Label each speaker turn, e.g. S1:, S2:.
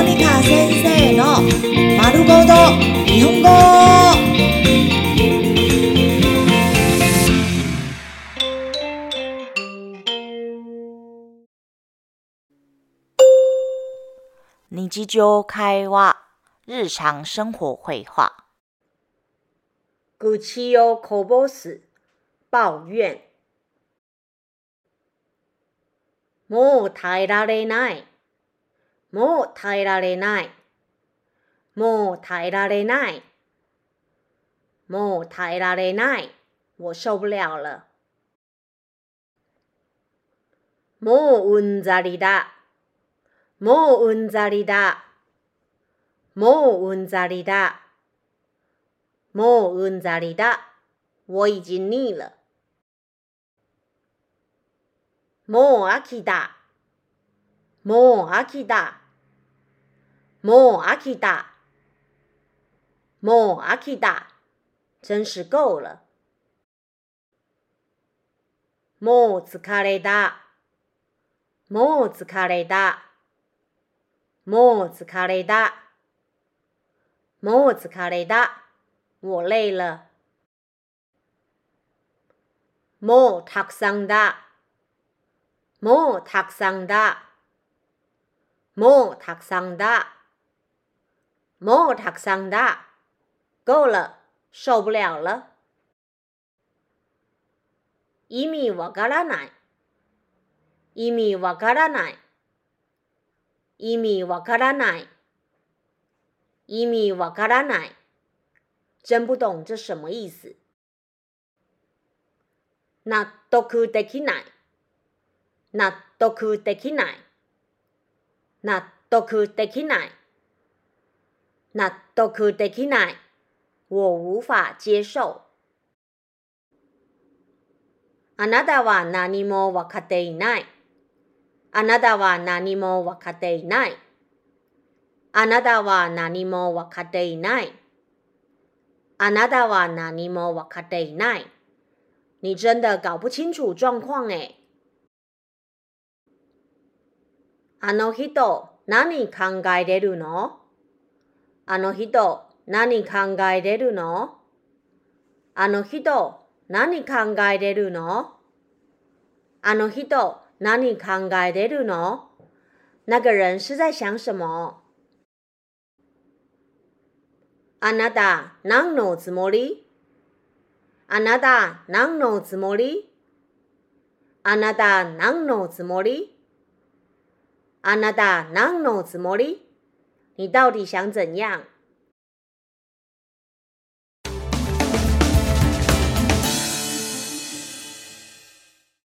S1: モニカ先生の丸ごと日本語。日常会話、日常生活会話。
S2: 愚痴をこぼす、抱怨。もう耐えられない。もう耐えられない。もう耐えられない。もう耐えられない。我受不了了。もううんざりだ。もううんざりだ。もううんざりだ。もううんざりだ。我已经腻了。もう飽きた。もう飽きた。もう飽きた。もう飽きた。真是够了。もう疲れた。もう疲れた。もう疲れた。もう疲れた。我累了。もうたくさんだ。もうたくさんだ。もうたくさんだ。もうたくさんだ。够了，受不了了。意味わからない。意味わからない。意味わからない。意味わからない。真不懂这什么意思。納得できない。納得できない。納得できない。納得できない。我無法接受。あなたは何も分かっていない。あなたは何も分かっていない。あなたは何も分かっていない。あなたは何も分かっていない。你真的搞不清楚状況诶。あの人、何考えてるの？あの人、何考えてるの？あの人、何考えてるの？あの人、何考えてるの？那个人是在想什么？あなた、何のつもり？あなた、何のつもり？あなた、何のつもり？あなた、何のつもり？你到底想怎样？